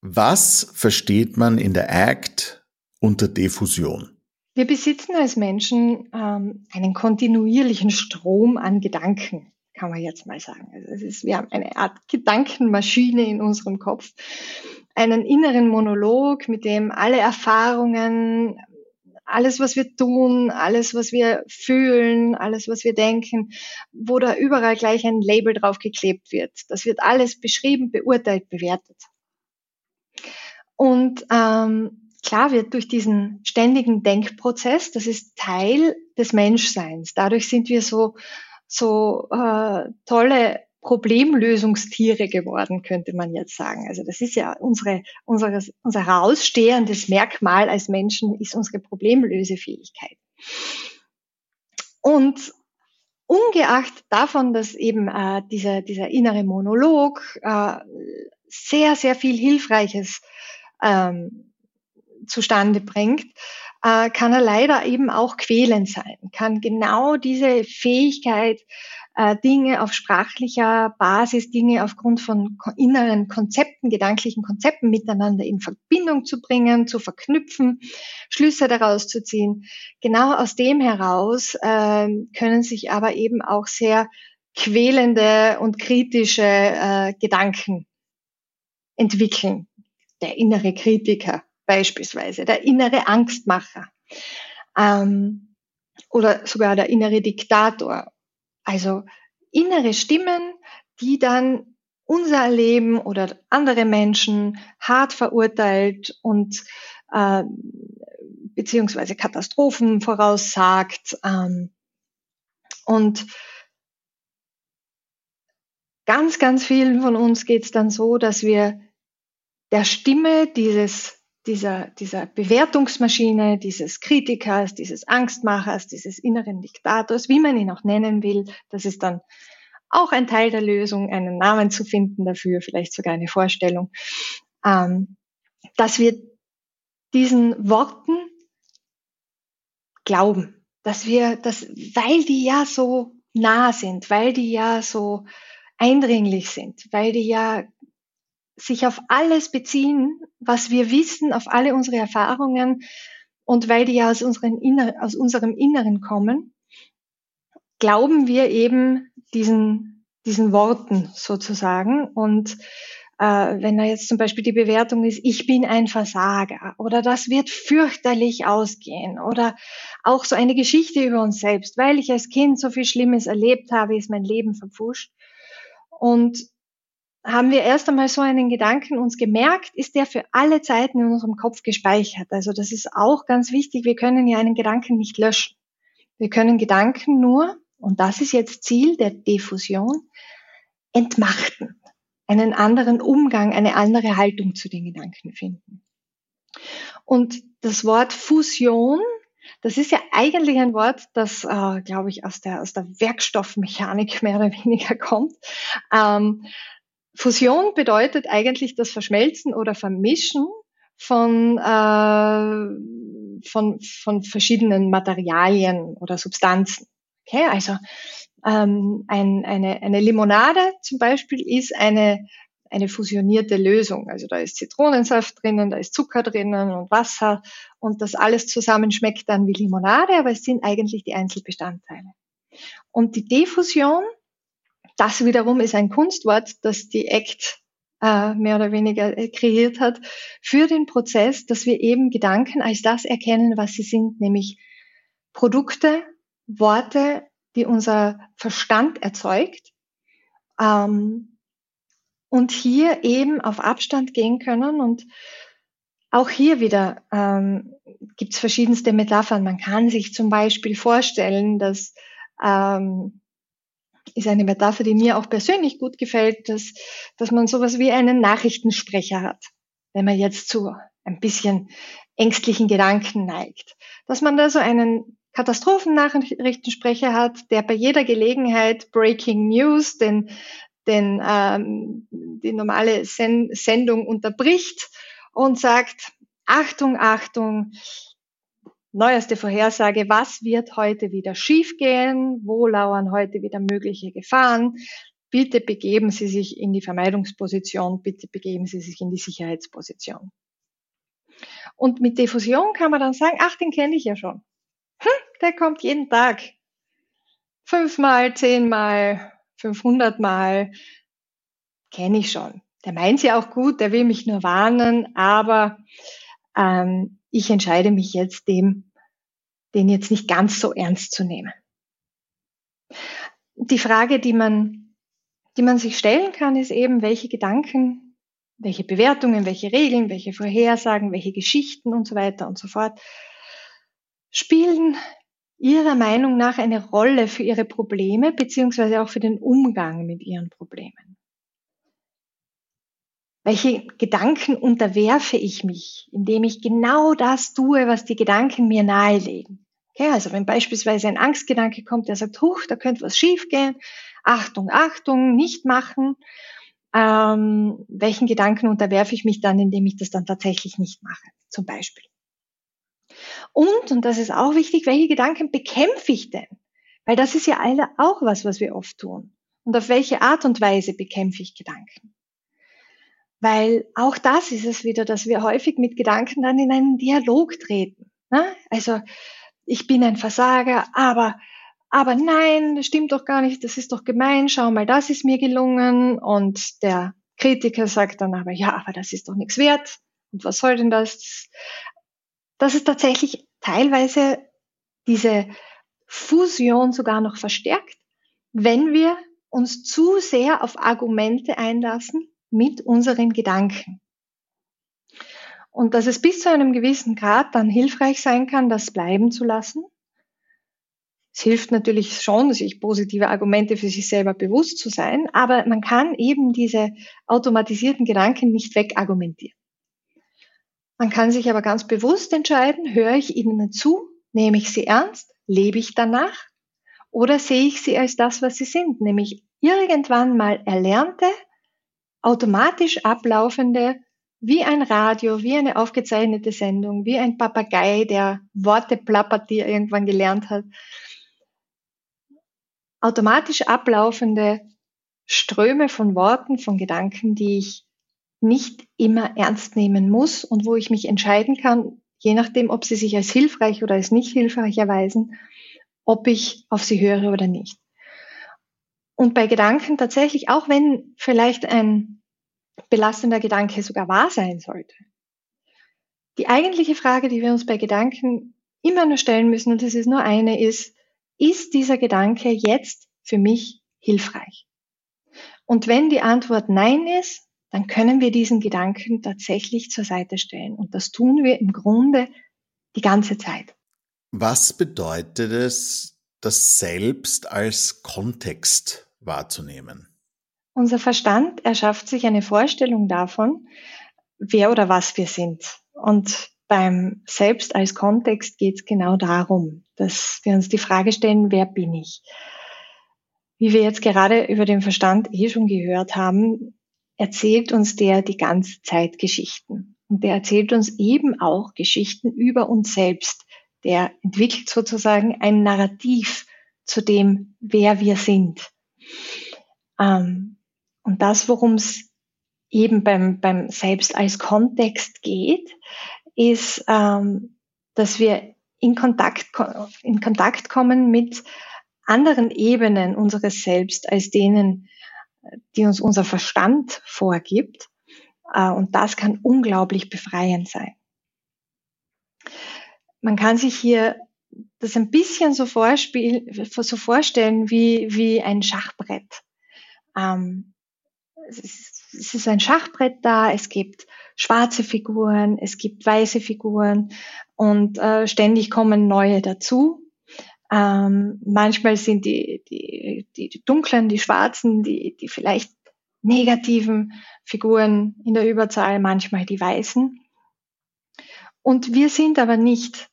Was versteht man in der ACT unter Diffusion? Wir besitzen als Menschen ähm, einen kontinuierlichen Strom an Gedanken, kann man jetzt mal sagen. Also es ist, wir haben eine Art Gedankenmaschine in unserem Kopf, einen inneren Monolog, mit dem alle Erfahrungen, alles, was wir tun, alles, was wir fühlen, alles, was wir denken, wo da überall gleich ein Label drauf geklebt wird. Das wird alles beschrieben, beurteilt, bewertet. Und ähm, klar wird durch diesen ständigen Denkprozess, das ist Teil des Menschseins. Dadurch sind wir so so äh, tolle Problemlösungstiere geworden, könnte man jetzt sagen. Also das ist ja unsere, unsere, unser herausstehendes Merkmal als Menschen ist unsere Problemlösefähigkeit. Und ungeachtet davon, dass eben äh, dieser, dieser innere Monolog äh, sehr, sehr viel Hilfreiches ähm, zustande bringt, äh, kann er leider eben auch quälend sein, kann genau diese Fähigkeit äh, Dinge auf sprachlicher Basis, Dinge aufgrund von inneren Konzepten, gedanklichen Konzepten miteinander in Verbindung zu bringen, zu verknüpfen, Schlüsse daraus zu ziehen. Genau aus dem heraus äh, können sich aber eben auch sehr quälende und kritische äh, Gedanken entwickeln. Der innere Kritiker beispielsweise, der innere Angstmacher ähm, oder sogar der innere Diktator also innere Stimmen, die dann unser Leben oder andere Menschen hart verurteilt und äh, beziehungsweise Katastrophen voraussagt. Ähm, und ganz, ganz vielen von uns geht es dann so, dass wir der Stimme dieses dieser, dieser Bewertungsmaschine, dieses Kritikers, dieses Angstmachers, dieses inneren Diktators, wie man ihn auch nennen will, das ist dann auch ein Teil der Lösung, einen Namen zu finden dafür, vielleicht sogar eine Vorstellung, ähm, dass wir diesen Worten glauben, dass wir, dass, weil die ja so nah sind, weil die ja so eindringlich sind, weil die ja sich auf alles beziehen, was wir wissen, auf alle unsere Erfahrungen und weil die ja aus, Inner aus unserem Inneren kommen, glauben wir eben diesen, diesen Worten sozusagen und äh, wenn da jetzt zum Beispiel die Bewertung ist, ich bin ein Versager oder das wird fürchterlich ausgehen oder auch so eine Geschichte über uns selbst, weil ich als Kind so viel Schlimmes erlebt habe, ist mein Leben verpfuscht. Und haben wir erst einmal so einen Gedanken uns gemerkt, ist der für alle Zeiten in unserem Kopf gespeichert. Also das ist auch ganz wichtig. Wir können ja einen Gedanken nicht löschen. Wir können Gedanken nur, und das ist jetzt Ziel der Diffusion, entmachten. Einen anderen Umgang, eine andere Haltung zu den Gedanken finden. Und das Wort Fusion, das ist ja eigentlich ein Wort, das, äh, glaube ich, aus der, aus der Werkstoffmechanik mehr oder weniger kommt. Ähm, Fusion bedeutet eigentlich das Verschmelzen oder Vermischen von, äh, von, von verschiedenen Materialien oder Substanzen. Okay, also ähm, ein, eine, eine Limonade zum Beispiel ist eine, eine fusionierte Lösung. Also da ist Zitronensaft drinnen, da ist Zucker drinnen und Wasser und das alles zusammen schmeckt dann wie Limonade, aber es sind eigentlich die Einzelbestandteile. Und die Diffusion das wiederum ist ein Kunstwort, das die ACT äh, mehr oder weniger äh, kreiert hat, für den Prozess, dass wir eben Gedanken als das erkennen, was sie sind, nämlich Produkte, Worte, die unser Verstand erzeugt. Ähm, und hier eben auf Abstand gehen können und auch hier wieder ähm, gibt es verschiedenste Metaphern. Man kann sich zum Beispiel vorstellen, dass ähm, ist eine Metapher, die mir auch persönlich gut gefällt, dass, dass man sowas wie einen Nachrichtensprecher hat, wenn man jetzt zu ein bisschen ängstlichen Gedanken neigt. Dass man da so einen Katastrophennachrichtensprecher hat, der bei jeder Gelegenheit Breaking News, den, den, ähm, die normale Sen Sendung unterbricht und sagt, Achtung, Achtung, neueste Vorhersage, was wird heute wieder schiefgehen, wo lauern heute wieder mögliche Gefahren. Bitte begeben Sie sich in die Vermeidungsposition, bitte begeben Sie sich in die Sicherheitsposition. Und mit Diffusion kann man dann sagen, ach, den kenne ich ja schon. Hm, der kommt jeden Tag. Fünfmal, zehnmal, fünfhundertmal. Kenne ich schon. Der meint ja auch gut, der will mich nur warnen, aber ähm, ich entscheide mich jetzt, dem, den jetzt nicht ganz so ernst zu nehmen. Die Frage, die man, die man sich stellen kann, ist eben, welche Gedanken, welche Bewertungen, welche Regeln, welche Vorhersagen, welche Geschichten und so weiter und so fort spielen Ihrer Meinung nach eine Rolle für Ihre Probleme beziehungsweise auch für den Umgang mit Ihren Problemen. Welche Gedanken unterwerfe ich mich, indem ich genau das tue, was die Gedanken mir nahelegen? Okay, also wenn beispielsweise ein Angstgedanke kommt, der sagt, huch, da könnte was schiefgehen, Achtung, Achtung, nicht machen. Ähm, welchen Gedanken unterwerfe ich mich dann, indem ich das dann tatsächlich nicht mache, zum Beispiel? Und, und das ist auch wichtig, welche Gedanken bekämpfe ich denn? Weil das ist ja auch was, was wir oft tun. Und auf welche Art und Weise bekämpfe ich Gedanken? Weil auch das ist es wieder, dass wir häufig mit Gedanken dann in einen Dialog treten. Ne? Also ich bin ein Versager, aber aber nein, das stimmt doch gar nicht, das ist doch gemein, schau mal, das ist mir gelungen. Und der Kritiker sagt dann aber, ja, aber das ist doch nichts wert. Und was soll denn das? Das ist tatsächlich teilweise diese Fusion sogar noch verstärkt, wenn wir uns zu sehr auf Argumente einlassen, mit unseren Gedanken. Und dass es bis zu einem gewissen Grad dann hilfreich sein kann, das bleiben zu lassen. Es hilft natürlich schon, sich positive Argumente für sich selber bewusst zu sein, aber man kann eben diese automatisierten Gedanken nicht wegargumentieren. Man kann sich aber ganz bewusst entscheiden, höre ich ihnen zu, nehme ich sie ernst, lebe ich danach oder sehe ich sie als das, was sie sind, nämlich irgendwann mal erlernte, automatisch ablaufende, wie ein Radio, wie eine aufgezeichnete Sendung, wie ein Papagei, der Worte plappert, die er irgendwann gelernt hat. Automatisch ablaufende Ströme von Worten, von Gedanken, die ich nicht immer ernst nehmen muss und wo ich mich entscheiden kann, je nachdem, ob sie sich als hilfreich oder als nicht hilfreich erweisen, ob ich auf sie höre oder nicht. Und bei Gedanken tatsächlich, auch wenn vielleicht ein, belastender Gedanke sogar wahr sein sollte. Die eigentliche Frage, die wir uns bei Gedanken immer nur stellen müssen, und das ist nur eine, ist, ist dieser Gedanke jetzt für mich hilfreich? Und wenn die Antwort Nein ist, dann können wir diesen Gedanken tatsächlich zur Seite stellen. Und das tun wir im Grunde die ganze Zeit. Was bedeutet es, das Selbst als Kontext wahrzunehmen? Unser Verstand erschafft sich eine Vorstellung davon, wer oder was wir sind. Und beim Selbst als Kontext geht es genau darum, dass wir uns die Frage stellen, wer bin ich? Wie wir jetzt gerade über den Verstand eh schon gehört haben, erzählt uns der die ganze Zeit Geschichten. Und der erzählt uns eben auch Geschichten über uns selbst. Der entwickelt sozusagen ein Narrativ zu dem, wer wir sind. Ähm, und das, worum es eben beim, beim Selbst als Kontext geht, ist, ähm, dass wir in Kontakt, in Kontakt kommen mit anderen Ebenen unseres Selbst als denen, die uns unser Verstand vorgibt. Äh, und das kann unglaublich befreiend sein. Man kann sich hier das ein bisschen so, so vorstellen wie, wie ein Schachbrett. Ähm, es, ist, es ist ein Schachbrett da, es gibt schwarze Figuren, es gibt weiße Figuren und äh, ständig kommen neue dazu. Ähm, manchmal sind die, die, die, die dunklen, die schwarzen, die, die vielleicht negativen Figuren in der Überzahl, manchmal die weißen. Und wir sind aber nicht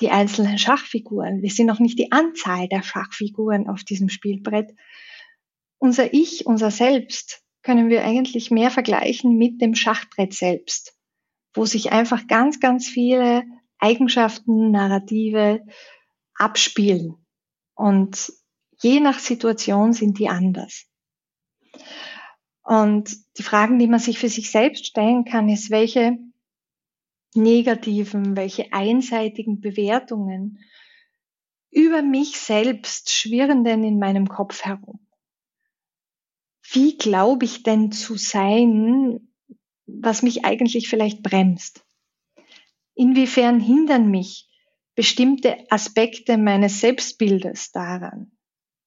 die einzelnen Schachfiguren. Wir sind auch nicht die Anzahl der Schachfiguren auf diesem Spielbrett. Unser Ich, unser Selbst können wir eigentlich mehr vergleichen mit dem Schachbrett selbst, wo sich einfach ganz, ganz viele Eigenschaften, Narrative, abspielen. Und je nach Situation sind die anders. Und die Fragen, die man sich für sich selbst stellen kann, ist, welche negativen, welche einseitigen Bewertungen über mich selbst schwirren denn in meinem Kopf herum? Wie glaube ich denn zu sein, was mich eigentlich vielleicht bremst? Inwiefern hindern mich bestimmte Aspekte meines Selbstbildes daran,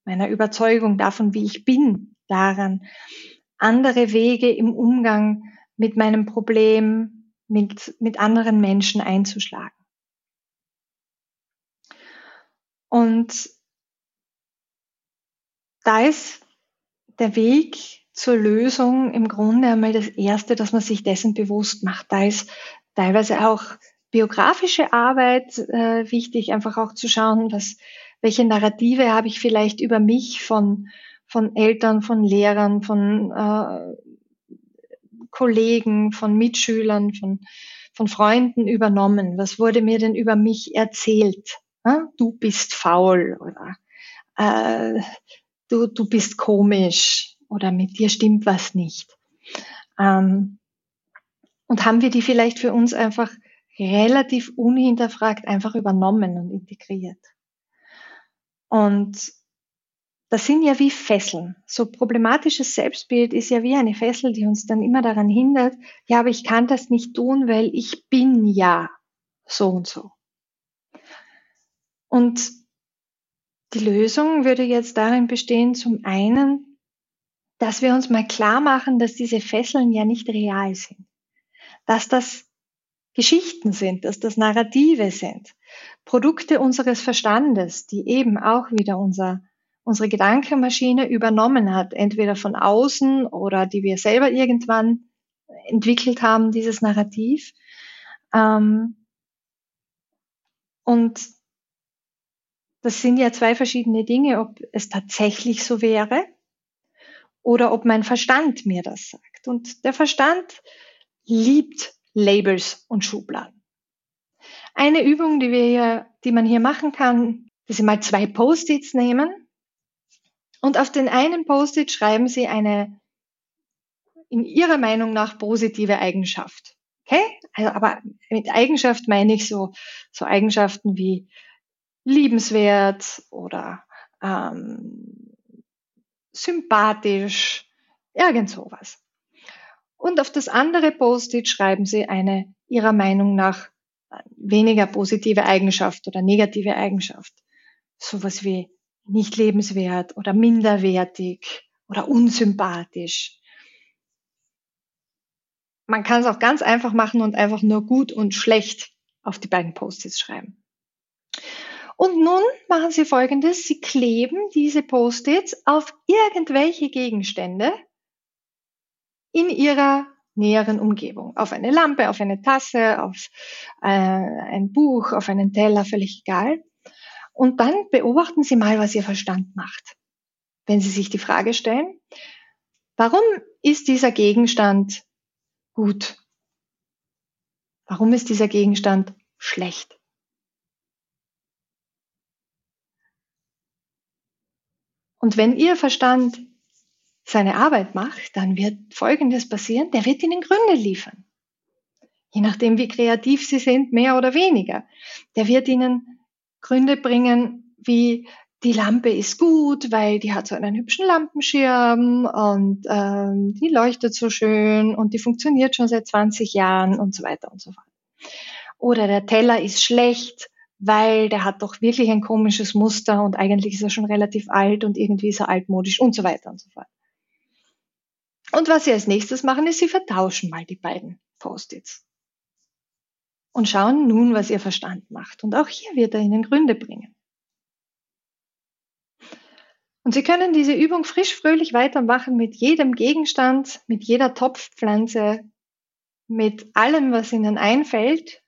meiner Überzeugung davon, wie ich bin, daran, andere Wege im Umgang mit meinem Problem, mit, mit anderen Menschen einzuschlagen. Und da ist der Weg zur Lösung im Grunde einmal das Erste, dass man sich dessen bewusst macht. Da ist teilweise auch biografische Arbeit äh, wichtig, einfach auch zu schauen, was, welche Narrative habe ich vielleicht über mich von, von Eltern, von Lehrern, von äh, Kollegen, von Mitschülern, von, von Freunden übernommen? Was wurde mir denn über mich erzählt? Äh? Du bist faul oder äh, du, du bist komisch oder mit dir stimmt was nicht. Ähm, und haben wir die vielleicht für uns einfach relativ unhinterfragt einfach übernommen und integriert. Und das sind ja wie Fesseln. So problematisches Selbstbild ist ja wie eine Fessel, die uns dann immer daran hindert, ja, aber ich kann das nicht tun, weil ich bin ja so und so. Und die Lösung würde jetzt darin bestehen, zum einen, dass wir uns mal klar machen, dass diese Fesseln ja nicht real sind. Dass das Geschichten sind, dass das Narrative sind, Produkte unseres Verstandes, die eben auch wieder unser, unsere Gedankenmaschine übernommen hat, entweder von außen oder die wir selber irgendwann entwickelt haben, dieses Narrativ. Ähm, und das sind ja zwei verschiedene Dinge, ob es tatsächlich so wäre oder ob mein Verstand mir das sagt. Und der Verstand liebt Labels und Schubladen. Eine Übung, die wir hier, die man hier machen kann, dass Sie mal zwei Post-its nehmen und auf den einen Post-it schreiben Sie eine in Ihrer Meinung nach positive Eigenschaft. Okay? Also, aber mit Eigenschaft meine ich so, so Eigenschaften wie liebenswert oder ähm, sympathisch, irgend sowas. Und auf das andere Post-it schreiben Sie eine Ihrer Meinung nach weniger positive Eigenschaft oder negative Eigenschaft. Sowas wie nicht lebenswert oder minderwertig oder unsympathisch. Man kann es auch ganz einfach machen und einfach nur gut und schlecht auf die beiden Post-its schreiben. Und nun machen Sie Folgendes. Sie kleben diese Post-its auf irgendwelche Gegenstände in Ihrer näheren Umgebung. Auf eine Lampe, auf eine Tasse, auf äh, ein Buch, auf einen Teller, völlig egal. Und dann beobachten Sie mal, was Ihr Verstand macht. Wenn Sie sich die Frage stellen, warum ist dieser Gegenstand gut? Warum ist dieser Gegenstand schlecht? Und wenn Ihr Verstand seine Arbeit macht, dann wird Folgendes passieren, der wird Ihnen Gründe liefern. Je nachdem, wie kreativ Sie sind, mehr oder weniger. Der wird Ihnen Gründe bringen, wie die Lampe ist gut, weil die hat so einen hübschen Lampenschirm und ähm, die leuchtet so schön und die funktioniert schon seit 20 Jahren und so weiter und so fort. Oder der Teller ist schlecht, weil der hat doch wirklich ein komisches Muster und eigentlich ist er schon relativ alt und irgendwie ist er altmodisch und so weiter und so fort. Und was Sie als nächstes machen, ist, Sie vertauschen mal die beiden Post-its. Und schauen nun, was Ihr Verstand macht. Und auch hier wird er Ihnen Gründe bringen. Und Sie können diese Übung frisch fröhlich weitermachen mit jedem Gegenstand, mit jeder Topfpflanze, mit allem, was Ihnen einfällt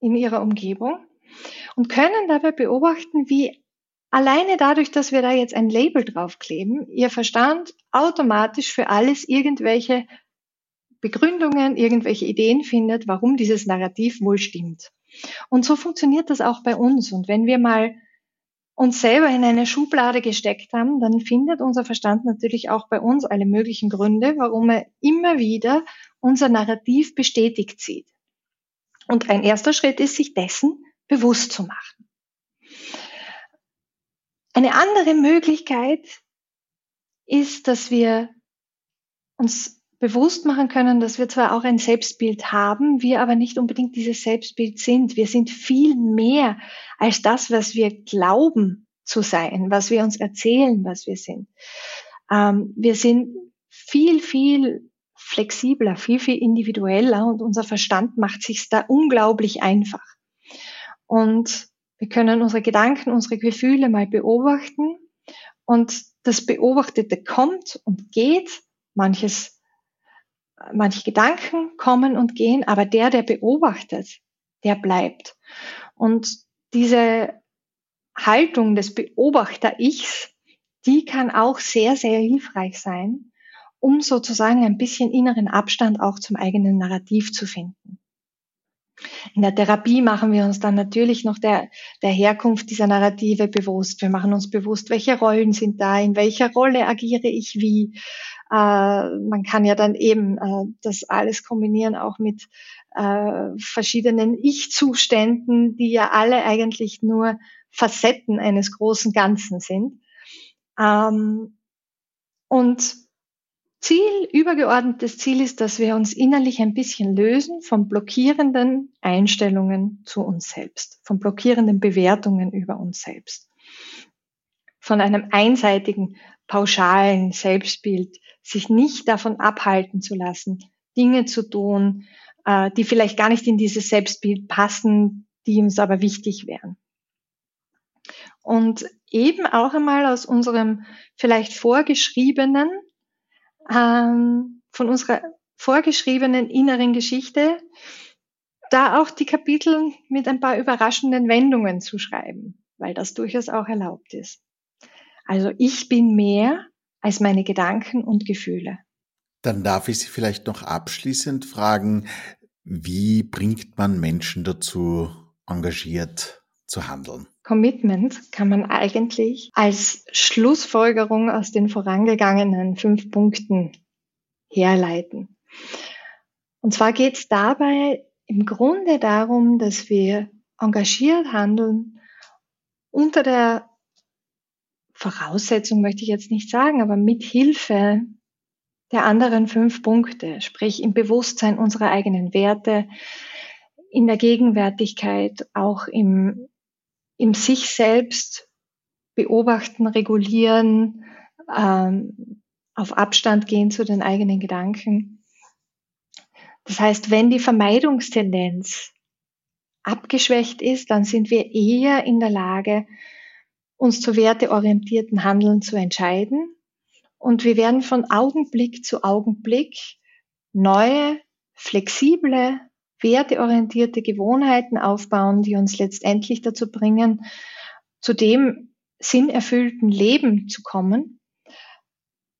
in Ihrer Umgebung und können dabei beobachten, wie Alleine dadurch, dass wir da jetzt ein Label draufkleben, Ihr Verstand automatisch für alles irgendwelche Begründungen, irgendwelche Ideen findet, warum dieses Narrativ wohl stimmt. Und so funktioniert das auch bei uns. Und wenn wir mal uns selber in eine Schublade gesteckt haben, dann findet unser Verstand natürlich auch bei uns alle möglichen Gründe, warum er immer wieder unser Narrativ bestätigt sieht. Und ein erster Schritt ist, sich dessen bewusst zu machen. Eine andere Möglichkeit ist, dass wir uns bewusst machen können, dass wir zwar auch ein Selbstbild haben, wir aber nicht unbedingt dieses Selbstbild sind. Wir sind viel mehr als das, was wir glauben zu sein, was wir uns erzählen, was wir sind. Ähm, wir sind viel, viel flexibler, viel, viel individueller und unser Verstand macht sich da unglaublich einfach. Und wir können unsere Gedanken, unsere Gefühle mal beobachten und das Beobachtete kommt und geht. Manches, manche Gedanken kommen und gehen, aber der, der beobachtet, der bleibt. Und diese Haltung des Beobachter-Ichs, die kann auch sehr, sehr hilfreich sein, um sozusagen ein bisschen inneren Abstand auch zum eigenen Narrativ zu finden. In der Therapie machen wir uns dann natürlich noch der, der Herkunft dieser Narrative bewusst. Wir machen uns bewusst, welche Rollen sind da, in welcher Rolle agiere ich wie. Äh, man kann ja dann eben äh, das alles kombinieren auch mit äh, verschiedenen Ich-Zuständen, die ja alle eigentlich nur Facetten eines großen Ganzen sind. Ähm, und Ziel, übergeordnetes Ziel ist, dass wir uns innerlich ein bisschen lösen von blockierenden Einstellungen zu uns selbst, von blockierenden Bewertungen über uns selbst, von einem einseitigen, pauschalen Selbstbild, sich nicht davon abhalten zu lassen, Dinge zu tun, äh, die vielleicht gar nicht in dieses Selbstbild passen, die uns aber wichtig wären. Und eben auch einmal aus unserem vielleicht vorgeschriebenen ähm, von unserer vorgeschriebenen inneren Geschichte, da auch die Kapitel mit ein paar überraschenden Wendungen zu schreiben, weil das durchaus auch erlaubt ist. Also ich bin mehr als meine Gedanken und Gefühle. Dann darf ich Sie vielleicht noch abschließend fragen, wie bringt man Menschen dazu, engagiert zu handeln? Commitment kann man eigentlich als Schlussfolgerung aus den vorangegangenen fünf Punkten herleiten. Und zwar geht es dabei im Grunde darum, dass wir engagiert handeln unter der Voraussetzung möchte ich jetzt nicht sagen, aber mit Hilfe der anderen fünf Punkte, sprich im Bewusstsein unserer eigenen Werte, in der Gegenwärtigkeit, auch im, im sich selbst beobachten, regulieren, ähm, auf Abstand gehen zu den eigenen Gedanken. Das heißt, wenn die Vermeidungstendenz abgeschwächt ist, dann sind wir eher in der Lage, uns zu werteorientierten Handeln zu entscheiden. Und wir werden von Augenblick zu Augenblick neue, flexible, werteorientierte Gewohnheiten aufbauen, die uns letztendlich dazu bringen, zu dem sinnerfüllten Leben zu kommen,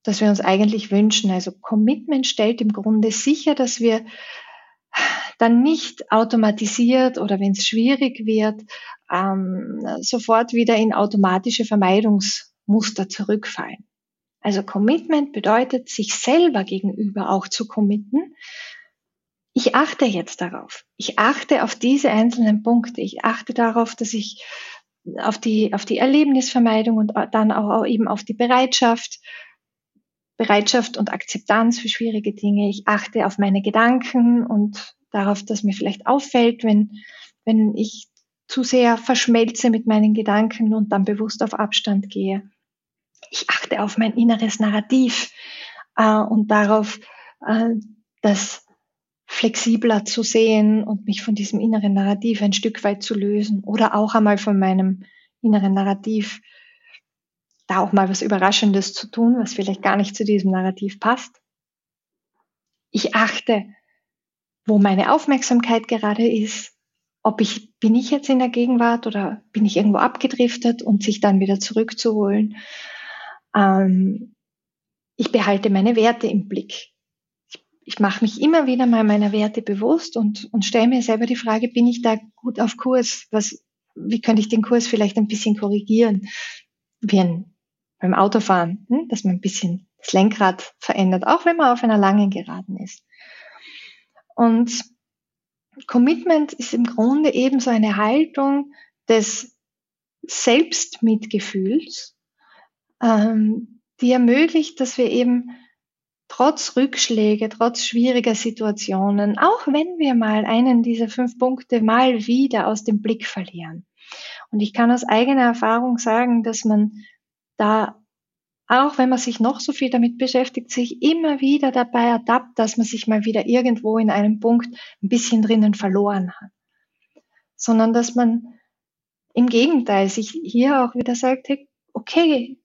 das wir uns eigentlich wünschen. Also Commitment stellt im Grunde sicher, dass wir dann nicht automatisiert oder wenn es schwierig wird, ähm, sofort wieder in automatische Vermeidungsmuster zurückfallen. Also Commitment bedeutet, sich selber gegenüber auch zu committen. Ich achte jetzt darauf. Ich achte auf diese einzelnen Punkte. Ich achte darauf, dass ich auf die, auf die Erlebnisvermeidung und dann auch eben auf die Bereitschaft, Bereitschaft und Akzeptanz für schwierige Dinge. Ich achte auf meine Gedanken und darauf, dass mir vielleicht auffällt, wenn, wenn ich zu sehr verschmelze mit meinen Gedanken und dann bewusst auf Abstand gehe. Ich achte auf mein inneres Narrativ äh, und darauf, äh, das flexibler zu sehen und mich von diesem inneren Narrativ ein Stück weit zu lösen oder auch einmal von meinem inneren Narrativ da auch mal was Überraschendes zu tun, was vielleicht gar nicht zu diesem Narrativ passt. Ich achte wo meine Aufmerksamkeit gerade ist, ob ich, bin ich jetzt in der Gegenwart oder bin ich irgendwo abgedriftet und sich dann wieder zurückzuholen. Ähm, ich behalte meine Werte im Blick. Ich, ich mache mich immer wieder mal meiner Werte bewusst und, und stelle mir selber die Frage, bin ich da gut auf Kurs? Was, wie könnte ich den Kurs vielleicht ein bisschen korrigieren? Wie ein, beim Autofahren, hm? dass man ein bisschen das Lenkrad verändert, auch wenn man auf einer langen Geraden ist. Und Commitment ist im Grunde eben so eine Haltung des Selbstmitgefühls, ähm, die ermöglicht, dass wir eben trotz Rückschläge, trotz schwieriger Situationen, auch wenn wir mal einen dieser fünf Punkte mal wieder aus dem Blick verlieren. Und ich kann aus eigener Erfahrung sagen, dass man da auch wenn man sich noch so viel damit beschäftigt, sich immer wieder dabei ertappt, dass man sich mal wieder irgendwo in einem Punkt ein bisschen drinnen verloren hat. Sondern dass man im Gegenteil sich hier auch wieder sagt, hey, okay,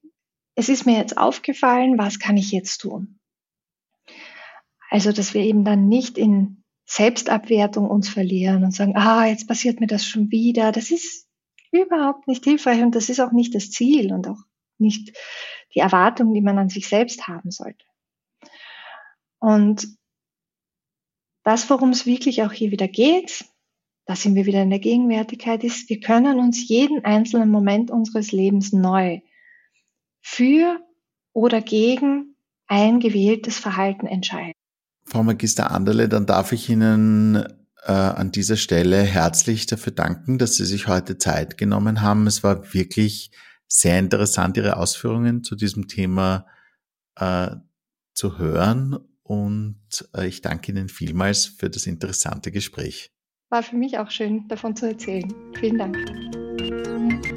es ist mir jetzt aufgefallen, was kann ich jetzt tun? Also, dass wir eben dann nicht in Selbstabwertung uns verlieren und sagen, ah, jetzt passiert mir das schon wieder. Das ist überhaupt nicht hilfreich und das ist auch nicht das Ziel und auch nicht die Erwartung, die man an sich selbst haben sollte. Und das, worum es wirklich auch hier wieder geht, da sind wir wieder in der Gegenwärtigkeit, ist, wir können uns jeden einzelnen Moment unseres Lebens neu für oder gegen ein gewähltes Verhalten entscheiden. Frau Magister Anderle, dann darf ich Ihnen äh, an dieser Stelle herzlich dafür danken, dass Sie sich heute Zeit genommen haben. Es war wirklich sehr interessant, Ihre Ausführungen zu diesem Thema äh, zu hören. Und äh, ich danke Ihnen vielmals für das interessante Gespräch. War für mich auch schön, davon zu erzählen. Vielen Dank.